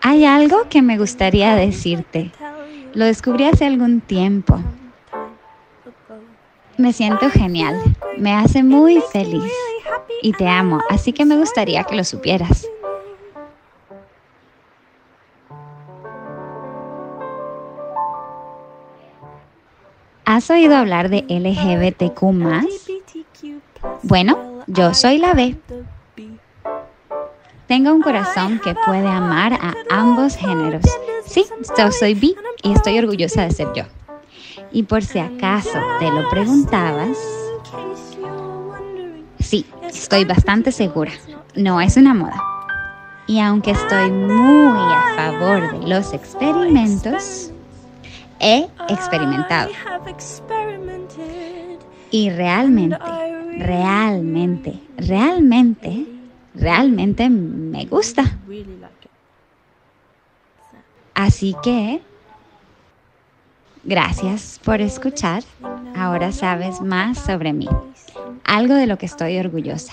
Hay algo que me gustaría decirte. Lo descubrí hace algún tiempo. Me siento genial. Me hace muy feliz. Y te amo, así que me gustaría que lo supieras. ¿Has oído hablar de LGBTQ Bueno, yo soy la B. Tengo un corazón que puede amar a ambos géneros. Sí, yo soy B y estoy orgullosa de ser yo. Y por si acaso te lo preguntabas, sí, estoy bastante segura. No es una moda. Y aunque estoy muy a favor de los experimentos, he experimentado. Y realmente, realmente, realmente, realmente me gusta. Así que, gracias por escuchar. Ahora sabes más sobre mí, algo de lo que estoy orgullosa.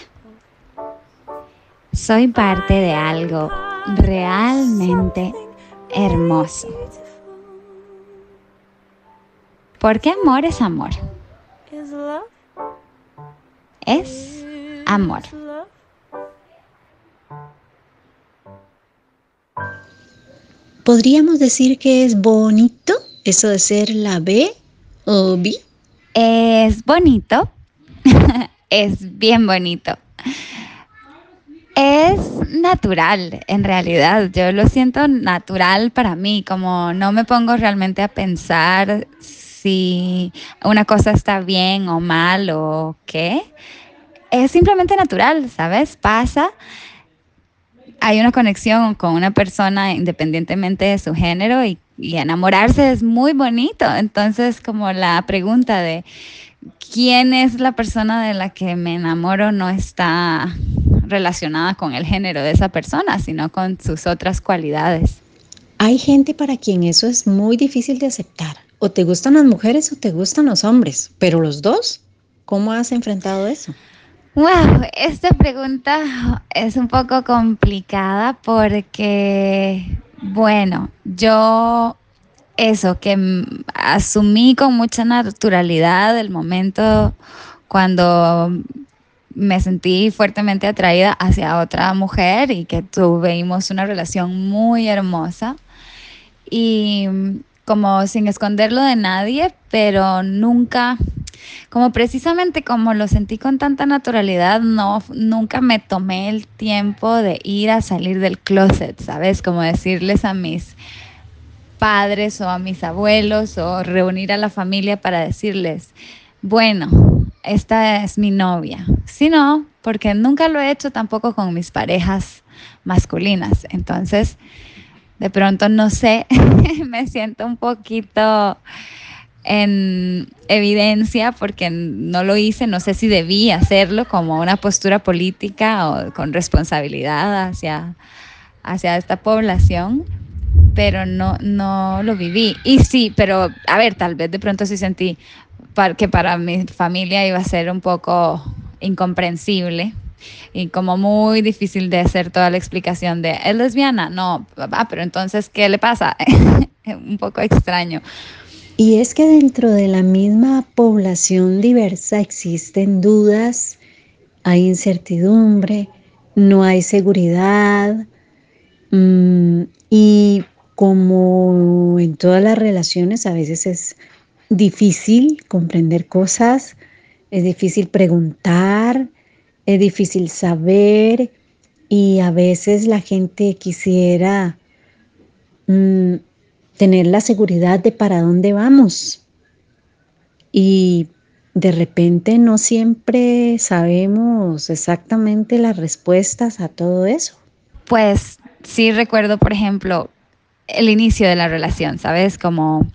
Soy parte de algo realmente hermoso. Porque amor es amor. Es amor. ¿Podríamos decir que es bonito eso de ser la B o B? Es bonito. es bien bonito. Es natural, en realidad. Yo lo siento natural para mí, como no me pongo realmente a pensar si una cosa está bien o mal o qué. Es simplemente natural, ¿sabes? Pasa. Hay una conexión con una persona independientemente de su género y, enamorarse es muy bonito. Entonces, como la pregunta de quién es la persona de la que me enamoro no está relacionada con el género de esa persona, sino con sus otras cualidades. Hay gente para quien eso es muy difícil de aceptar o te gustan las mujeres o te gustan los hombres, pero los dos, ¿cómo has enfrentado eso? Wow, esta pregunta es un poco complicada porque, bueno, yo eso, que asumí con mucha naturalidad el momento cuando me sentí fuertemente atraída hacia otra mujer y que tuvimos una relación muy hermosa. Y como sin esconderlo de nadie, pero nunca, como precisamente como lo sentí con tanta naturalidad, no, nunca me tomé el tiempo de ir a salir del closet, ¿sabes? Como decirles a mis padres o a mis abuelos o reunir a la familia para decirles, bueno, esta es mi novia. Si no, porque nunca lo he hecho tampoco con mis parejas masculinas. Entonces, de pronto no sé, me siento un poquito en evidencia porque no lo hice, no sé si debí hacerlo como una postura política o con responsabilidad hacia, hacia esta población, pero no, no lo viví. Y sí, pero a ver, tal vez de pronto sí sentí que para mi familia iba a ser un poco incomprensible y como muy difícil de hacer toda la explicación de, ¿es lesbiana? No, ah, pero entonces, ¿qué le pasa? Un poco extraño. Y es que dentro de la misma población diversa existen dudas, hay incertidumbre, no hay seguridad mm, y como en todas las relaciones a veces es difícil comprender cosas, es difícil preguntar, es difícil saber y a veces la gente quisiera mm, tener la seguridad de para dónde vamos. Y de repente no siempre sabemos exactamente las respuestas a todo eso. Pues sí recuerdo, por ejemplo, el inicio de la relación, ¿sabes? Como,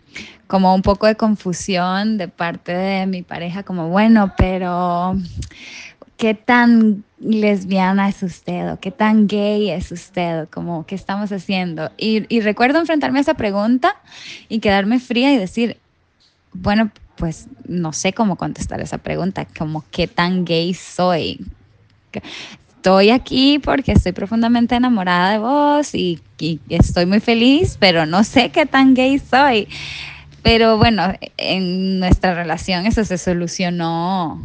como un poco de confusión de parte de mi pareja, como, bueno, pero qué tan lesbiana es usted o qué tan gay es usted, como qué estamos haciendo. Y, recuerdo enfrentarme a esa pregunta y quedarme fría y decir, bueno, pues no sé cómo contestar esa pregunta, como qué tan gay soy. estoy aquí porque estoy profundamente enamorada de vos y, y estoy muy feliz, pero no sé qué tan gay soy. Pero bueno, en nuestra relación eso se solucionó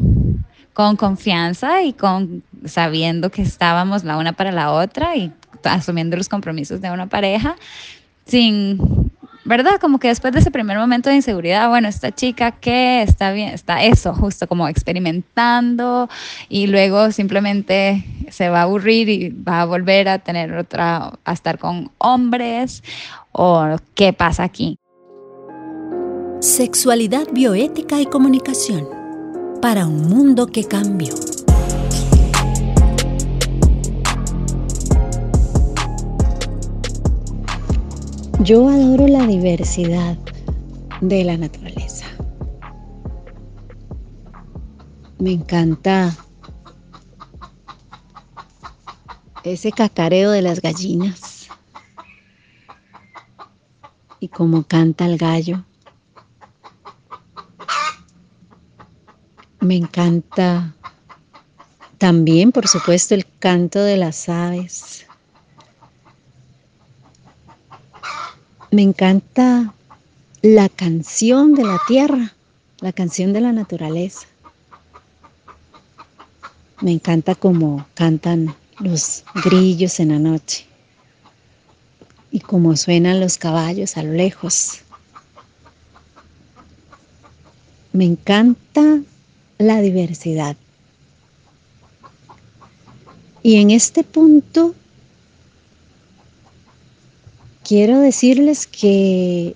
con confianza y con sabiendo que estábamos la una para la otra y asumiendo los compromisos de una pareja sin ¿verdad? Como que después de ese primer momento de inseguridad, bueno, esta chica que está bien, está eso, justo como experimentando y luego simplemente se va a aburrir y va a volver a tener otra, a estar con hombres o qué pasa aquí. Sexualidad bioética y comunicación para un mundo que cambió. Yo adoro la diversidad de la naturaleza. Me encanta ese cacareo de las gallinas y cómo canta el gallo. Me encanta también, por supuesto, el canto de las aves. Me encanta la canción de la tierra, la canción de la naturaleza. Me encanta cómo cantan los grillos en la noche y cómo suenan los caballos a lo lejos. Me encanta la diversidad. Y en este punto quiero decirles que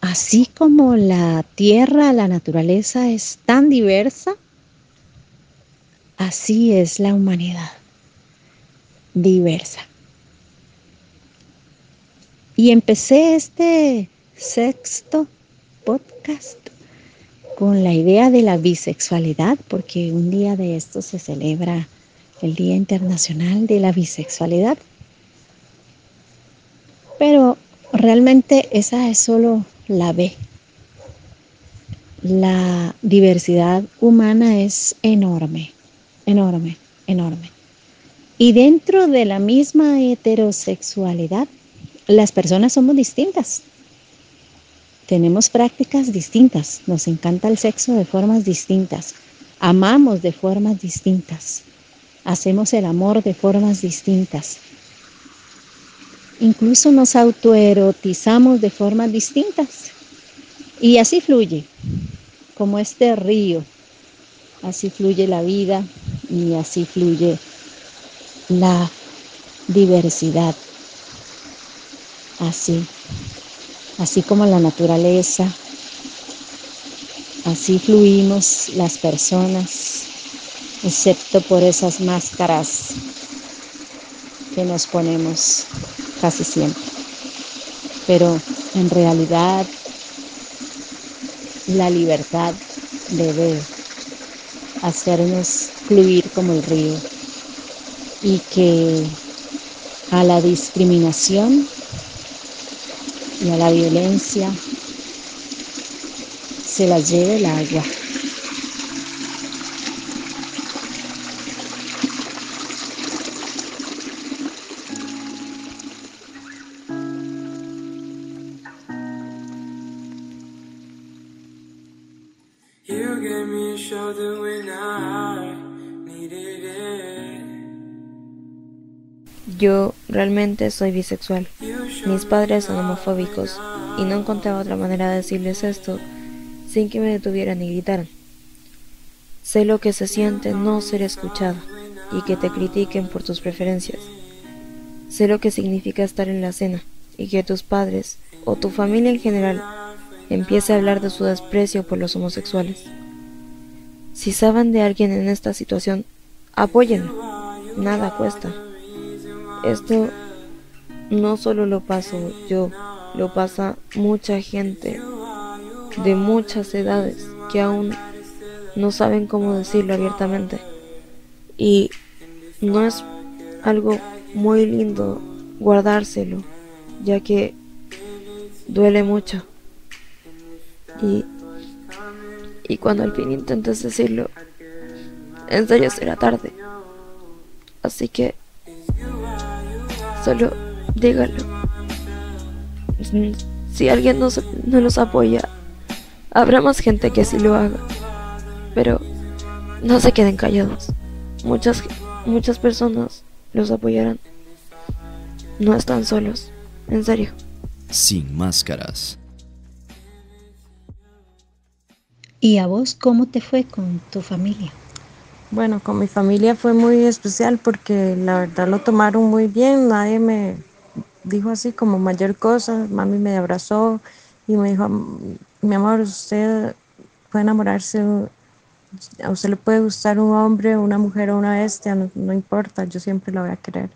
así como la tierra, la naturaleza es tan diversa, así es la humanidad, diversa. Y empecé este sexto podcast con la idea de la bisexualidad, porque un día de esto se celebra el Día Internacional de la Bisexualidad. Pero realmente esa es solo la B. La diversidad humana es enorme, enorme, enorme. Y dentro de la misma heterosexualidad, las personas somos distintas. Tenemos prácticas distintas, nos encanta el sexo de formas distintas, amamos de formas distintas, hacemos el amor de formas distintas, incluso nos autoerotizamos de formas distintas. Y así fluye, como este río, así fluye la vida y así fluye la diversidad. Así, así como la naturaleza, así fluimos las personas, excepto por esas máscaras que nos ponemos casi siempre. Pero en realidad la libertad debe hacernos fluir como el río y que a la discriminación y a la violencia se la lleve el agua. Yo realmente soy bisexual. Mis padres son homofóbicos y no encontraba otra manera de decirles esto sin que me detuvieran y gritaran. Sé lo que se siente no ser escuchado y que te critiquen por tus preferencias. Sé lo que significa estar en la cena y que tus padres o tu familia en general empiece a hablar de su desprecio por los homosexuales. Si saben de alguien en esta situación, apóyenlo. Nada cuesta. Esto no solo lo paso yo, lo pasa mucha gente de muchas edades que aún no saben cómo decirlo abiertamente. Y no es algo muy lindo guardárselo, ya que duele mucho. Y, y cuando al fin intentas decirlo, en serio será tarde. Así que solo dígalo. Si alguien no, no nos apoya, habrá más gente que así lo haga. Pero no se queden callados. Muchas, muchas personas los apoyarán. No están solos, en serio. Sin máscaras. ¿Y a vos cómo te fue con tu familia? Bueno, con mi familia fue muy especial porque la verdad lo tomaron muy bien. Nadie me dijo así como mayor cosa. Mami me abrazó y me dijo, mi amor, usted puede enamorarse, a usted le puede gustar un hombre, una mujer o una bestia, no, importa, yo siempre la voy a querer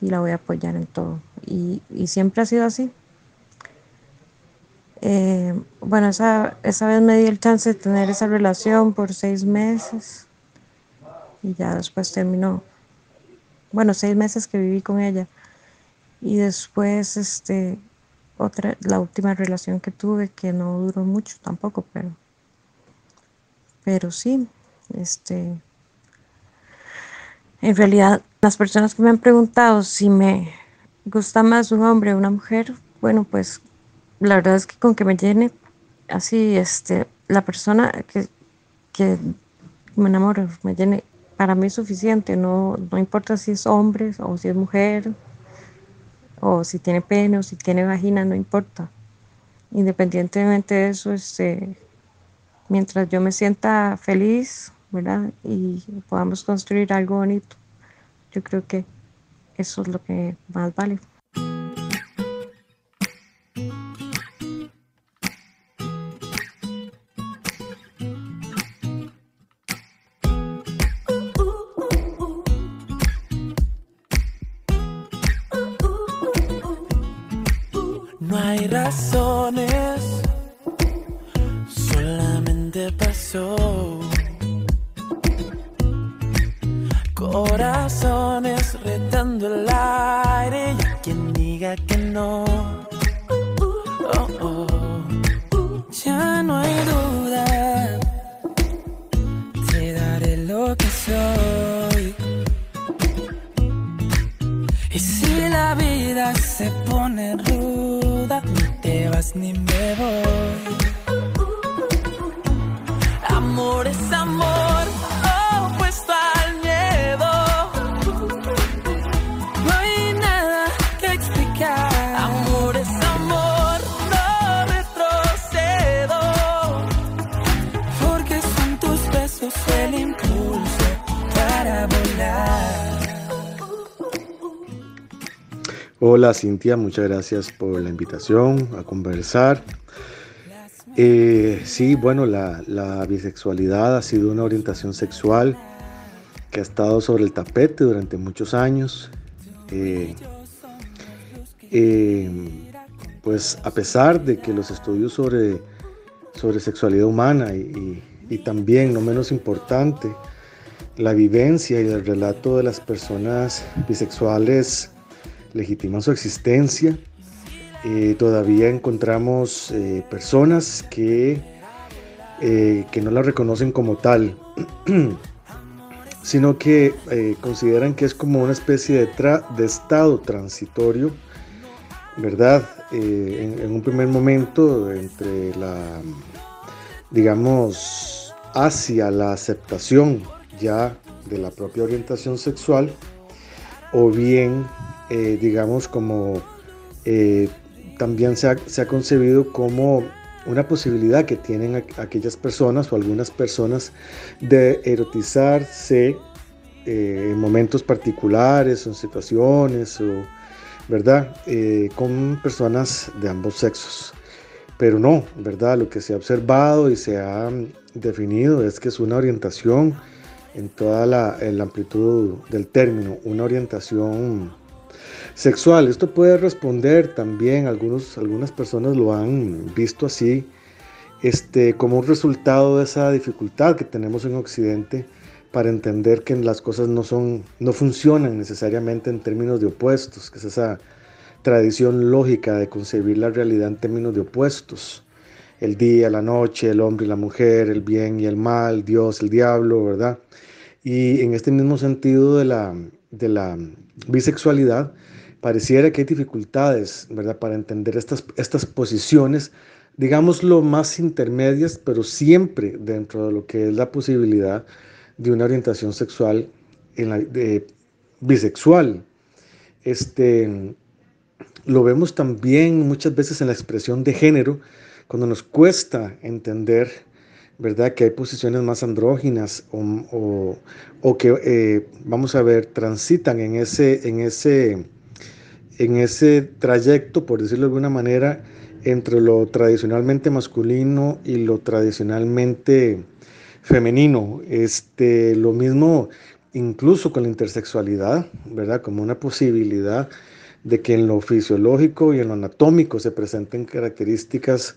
y la voy a apoyar en todo. Y, y siempre ha sido así. Eh, bueno, esa, esa vez me di el chance de tener esa relación por seis meses y ya después terminó. Bueno, seis meses que viví con ella y después este otra la última relación que tuve que no duró mucho tampoco, pero pero sí, este en realidad las personas que me han preguntado si me gusta más un hombre o una mujer, bueno, pues la verdad es que con que me llene así, este, la persona que, que me enamoro, me llene, para mí es suficiente, no, no importa si es hombre o si es mujer, o si tiene pene o si tiene vagina, no importa. Independientemente de eso, este, mientras yo me sienta feliz, ¿verdad? Y podamos construir algo bonito, yo creo que eso es lo que más vale. I can know. Hola Cintia, muchas gracias por la invitación a conversar. Eh, sí, bueno, la, bisexualidad ha sido una orientación sexual que ha estado sobre el tapete durante muchos años. Eh, eh, pues a pesar de que los estudios sobre, sobre sexualidad humana y, y también, no menos importante, la vivencia y el relato de las personas bisexuales legitiman su existencia. Eh, todavía encontramos eh, personas que, eh, que no la reconocen como tal, sino que consideran que es como una especie de, de estado transitorio, ¿verdad? En, en, un primer momento entre la, digamos, hacia la aceptación ya de la propia orientación sexual, o bien eh, digamos, como eh, también se ha, concebido como una posibilidad que tienen aquellas personas o algunas personas de erotizarse eh, en momentos particulares o en situaciones, o, ¿verdad? con personas de ambos sexos. Pero no, ¿verdad? Lo que se ha observado y se ha definido es que es una orientación en toda la, amplitud del término, una orientación sexual. Esto puede responder también, algunos, algunas personas lo han visto así, este, como un resultado de esa dificultad que tenemos en Occidente para entender que las cosas no, son, no funcionan necesariamente en términos de opuestos, que es esa tradición lógica de concebir la realidad en términos de opuestos. El día, la noche, el hombre y la mujer, el bien y el mal, Dios, el diablo, ¿verdad? Y en este mismo sentido de la, de la bisexualidad, pareciera que hay dificultades, ¿verdad?, para entender estas, estas posiciones, digámoslo más intermedias, pero siempre dentro de lo que es la posibilidad de una orientación sexual la, de, bisexual. Este, lo vemos también muchas veces en la expresión de género, cuando nos cuesta entender, ¿verdad? Que hay posiciones más andróginas o, que, eh, vamos a ver, transitan en ese, en, ese, en ese trayecto, por decirlo de alguna manera, entre lo tradicionalmente masculino y lo tradicionalmente femenino. Este, lo mismo incluso con la intersexualidad, ¿verdad? Como una posibilidad de que en lo fisiológico y en lo anatómico se presenten características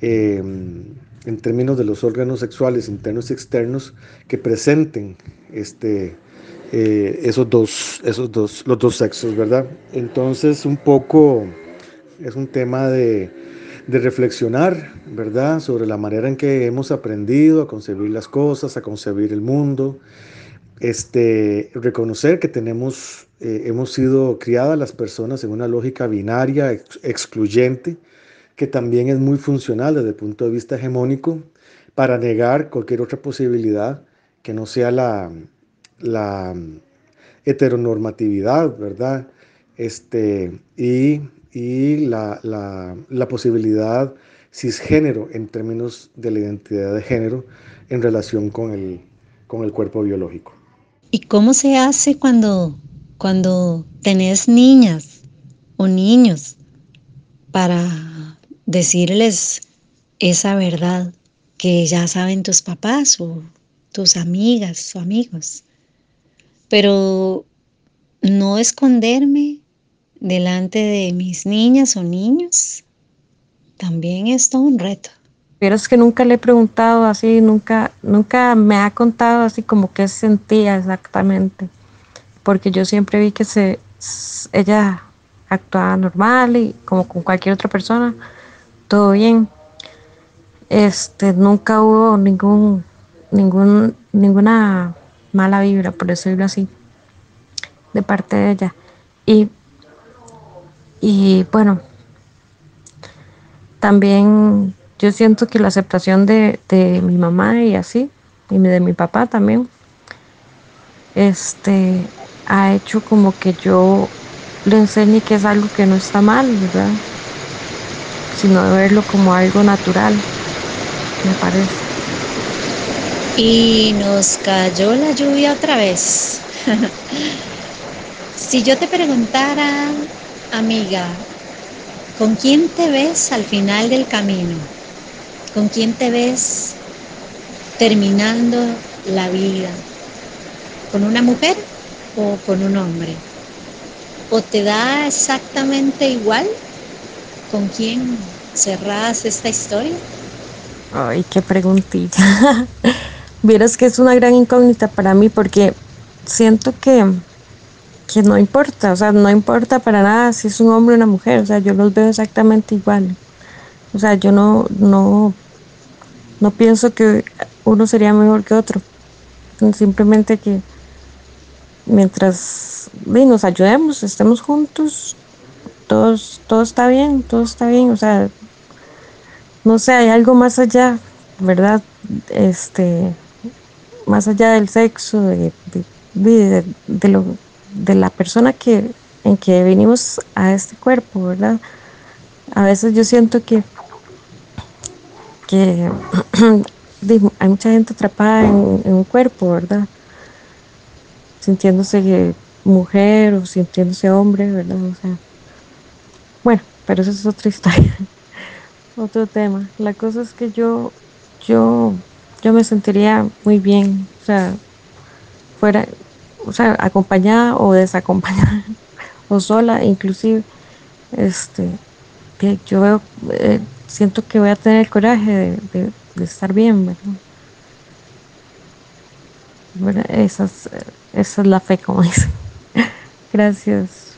em, en términos de los órganos sexuales internos y externos que presenten este, eh, esos, dos, esos dos, los dos sexos, ¿verdad? Entonces un poco es un tema de, de reflexionar, ¿verdad? Sobre la manera en que hemos aprendido a concebir las cosas, a concebir el mundo, este, reconocer que tenemos, eh, hemos sido criadas las personas en una lógica binaria, excluyente, que también es muy funcional desde el punto de vista hegemónico para negar cualquier otra posibilidad que no sea la, la heteronormatividad, ¿verdad? Este, y, y la, la, la posibilidad cisgénero en términos de la identidad de género en relación con el, con el cuerpo biológico. ¿Y cómo se hace cuando, cuando tenés niñas o niños para decirles esa verdad que ya saben tus papás o tus amigas o amigos? Pero no esconderme delante de mis niñas o niños también es todo un reto. Pero es que nunca le he preguntado así, nunca, nunca me ha contado así como qué sentía exactamente, porque yo siempre vi que se, ella actuaba normal y como con cualquier otra persona, todo bien. Este, nunca hubo ningún, ningún, ninguna mala vibra, por decirlo así, de parte de ella. Y, y bueno, también yo siento que la aceptación de, mi mamá y así, y de mi papá también, este, ha hecho como que yo le enseñe que es algo que no está mal, ¿verdad? Sino de verlo como algo natural, me parece. Y nos cayó la lluvia otra vez. si yo te preguntara, amiga, ¿con quién te ves al final del camino? ¿Con quién te ves terminando la vida? ¿Con una mujer o con un hombre? ¿O te da exactamente igual con quién cerrás esta historia? Ay, qué preguntita. Vieras que es una gran incógnita para mí porque siento que, que no importa, o sea, no importa para nada si es un hombre o una mujer, o sea, yo los veo exactamente igual. O sea, yo no, no no pienso que uno sería mejor que otro. Simplemente que mientras nos ayudemos, estemos juntos, todos, todo está bien, todo está bien. O sea, no sé, hay algo más allá, ¿verdad? Este, más allá del sexo, de, de, lo, de la persona que, en que venimos a este cuerpo, ¿verdad? A veces yo siento que que hay mucha gente atrapada en, un cuerpo, ¿verdad? Sintiéndose mujer o sintiéndose hombre, ¿verdad? O sea, bueno, pero eso es otra historia, otro tema. La cosa es que yo, yo, yo me sentiría muy bien, o sea, fuera, o sea, acompañada o desacompañada, o sola, inclusive, este, yo veo, eh, siento que voy a tener el coraje de, estar bien, ¿verdad? Esa, es, esa es la fe, como dice. Gracias.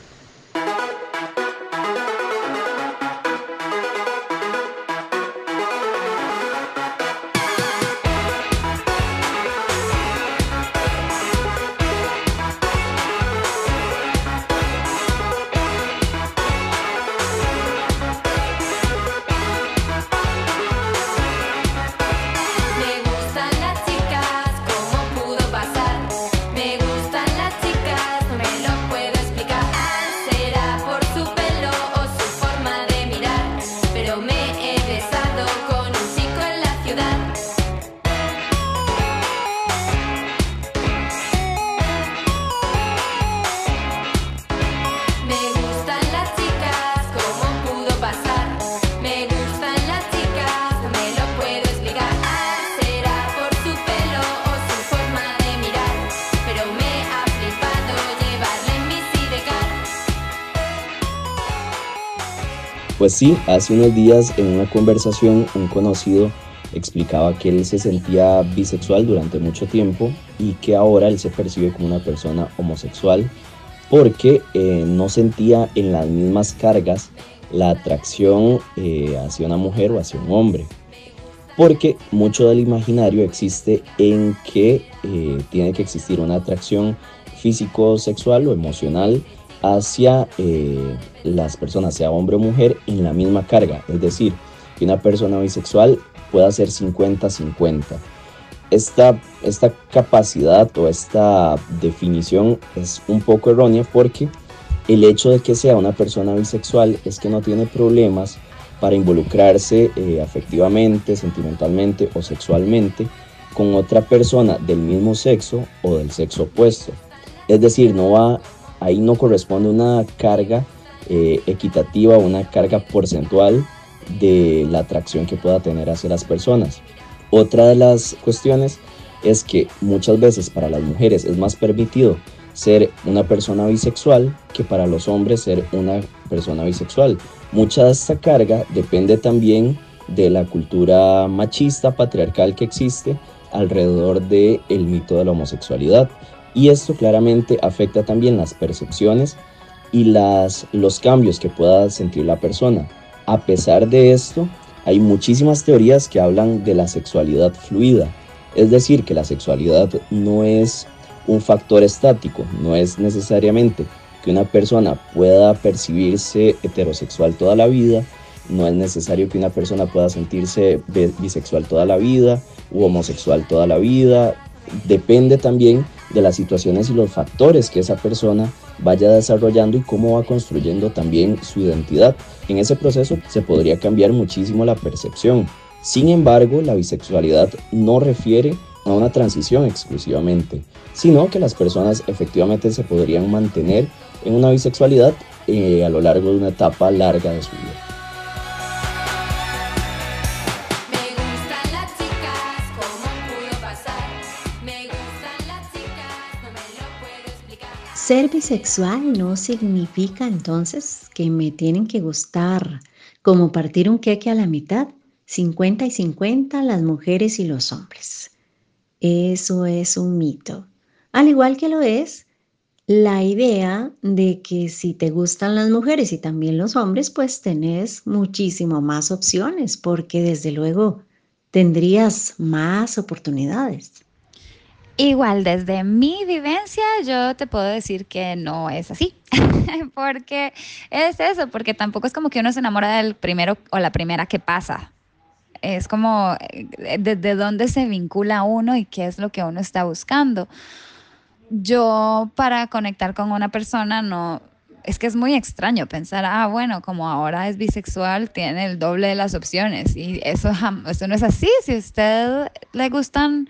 Pues sí, hace unos días en una conversación un conocido explicaba que él se sentía bisexual durante mucho tiempo y que ahora él se percibe como una persona homosexual porque eh, no sentía en las mismas cargas la atracción eh, hacia una mujer o hacia un hombre. Porque mucho del imaginario existe en que eh, tiene que existir una atracción físico-sexual o emocional hacia las personas, sea hombre o mujer, en la misma carga. Es decir, que una persona bisexual pueda ser 50-50 esta, esta capacidad o esta definición es un poco errónea porque el hecho de que sea una persona bisexual es que no tiene problemas para involucrarse eh, afectivamente, sentimentalmente o sexualmente con otra persona del mismo sexo o del sexo opuesto. Es decir, no va, ahí no corresponde una carga eh, equitativa, una carga porcentual de la atracción que pueda tener hacia las personas. Otra de las cuestiones es que muchas veces para las mujeres es más permitido ser una persona bisexual que para los hombres ser una persona bisexual. Mucha de esta carga depende también de la cultura machista, patriarcal que existe alrededor del el mito de la homosexualidad. Y esto claramente afecta también las percepciones y las, los cambios que pueda sentir la persona. A pesar de esto, hay muchísimas teorías que hablan de la sexualidad fluida, es decir, que la sexualidad no es un factor estático, no es necesariamente que una persona pueda percibirse heterosexual toda la vida, no es necesario que una persona pueda sentirse bisexual toda la vida u homosexual toda la vida, depende también de las situaciones y los factores que esa persona vaya desarrollando y cómo va construyendo también su identidad. En ese proceso se podría cambiar muchísimo la percepción. Sin embargo, la bisexualidad no refiere a una transición exclusivamente, sino que las personas efectivamente se podrían mantener en una bisexualidad eh, a lo largo de una etapa larga de su vida. Ser bisexual no significa entonces que me tienen que gustar como partir un queque a la mitad, 50 y 50 las mujeres y los hombres. Eso es un mito. Al igual que lo es la idea de que si te gustan las mujeres y también los hombres, pues tenés muchísimo más opciones, porque desde luego tendrías más oportunidades. Igual, desde mi vivencia, yo te puedo decir que no es así, porque es eso, porque tampoco es como que uno se enamora del primero o la primera que pasa. Es como desde eh, dónde se vincula uno y qué es lo que uno está buscando. Yo para conectar con una persona no, es que es muy extraño pensar, ah, bueno, como ahora es bisexual, tiene el doble de las opciones. Y eso, eso no es así. Si a usted le gustan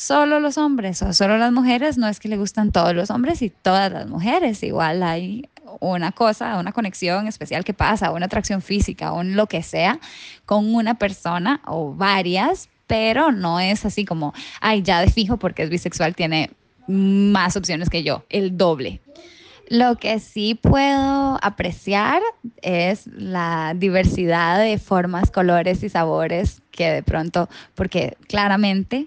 solo los hombres o solo las mujeres, no es que le gustan todos los hombres y todas las mujeres, igual hay una cosa, una conexión especial que pasa, una atracción física, o lo que sea, con una persona o varias, pero no es así como, ay, ya de fijo porque es bisexual, tiene más opciones que yo, el doble. Lo que sí puedo apreciar es la diversidad de formas, colores y sabores que de pronto, porque claramente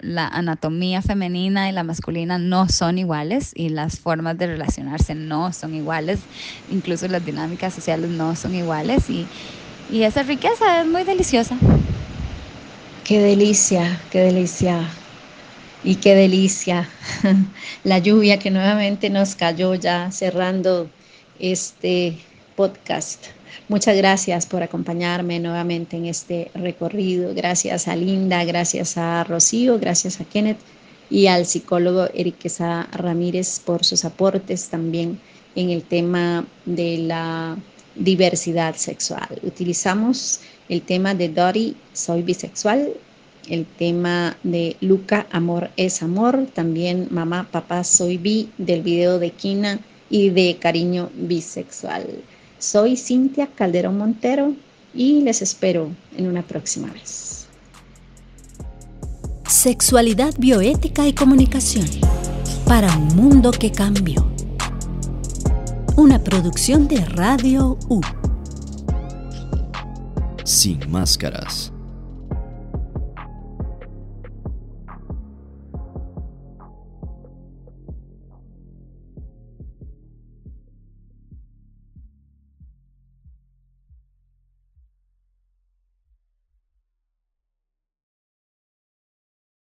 la anatomía femenina y la masculina no son iguales y las formas de relacionarse no son iguales, incluso las dinámicas sociales no son iguales y, y esa riqueza es muy deliciosa. Qué delicia, qué delicia. Y qué delicia la lluvia que nuevamente nos cayó ya cerrando este podcast. Muchas gracias por acompañarme nuevamente en este recorrido. Gracias a Linda, gracias a Rocío, gracias a Kenneth y al psicólogo Eric Ramírez por sus aportes también en el tema de la diversidad sexual. Utilizamos el tema de Dori, soy bisexual, el tema de Luca, amor es amor, también mamá, papá, soy bi, del video de Kina y de cariño bisexual. Soy Cintia Calderón Montero y les espero en una próxima vez. Sexualidad, bioética y comunicación para un mundo que cambió. Una producción de Radio U. Sin máscaras.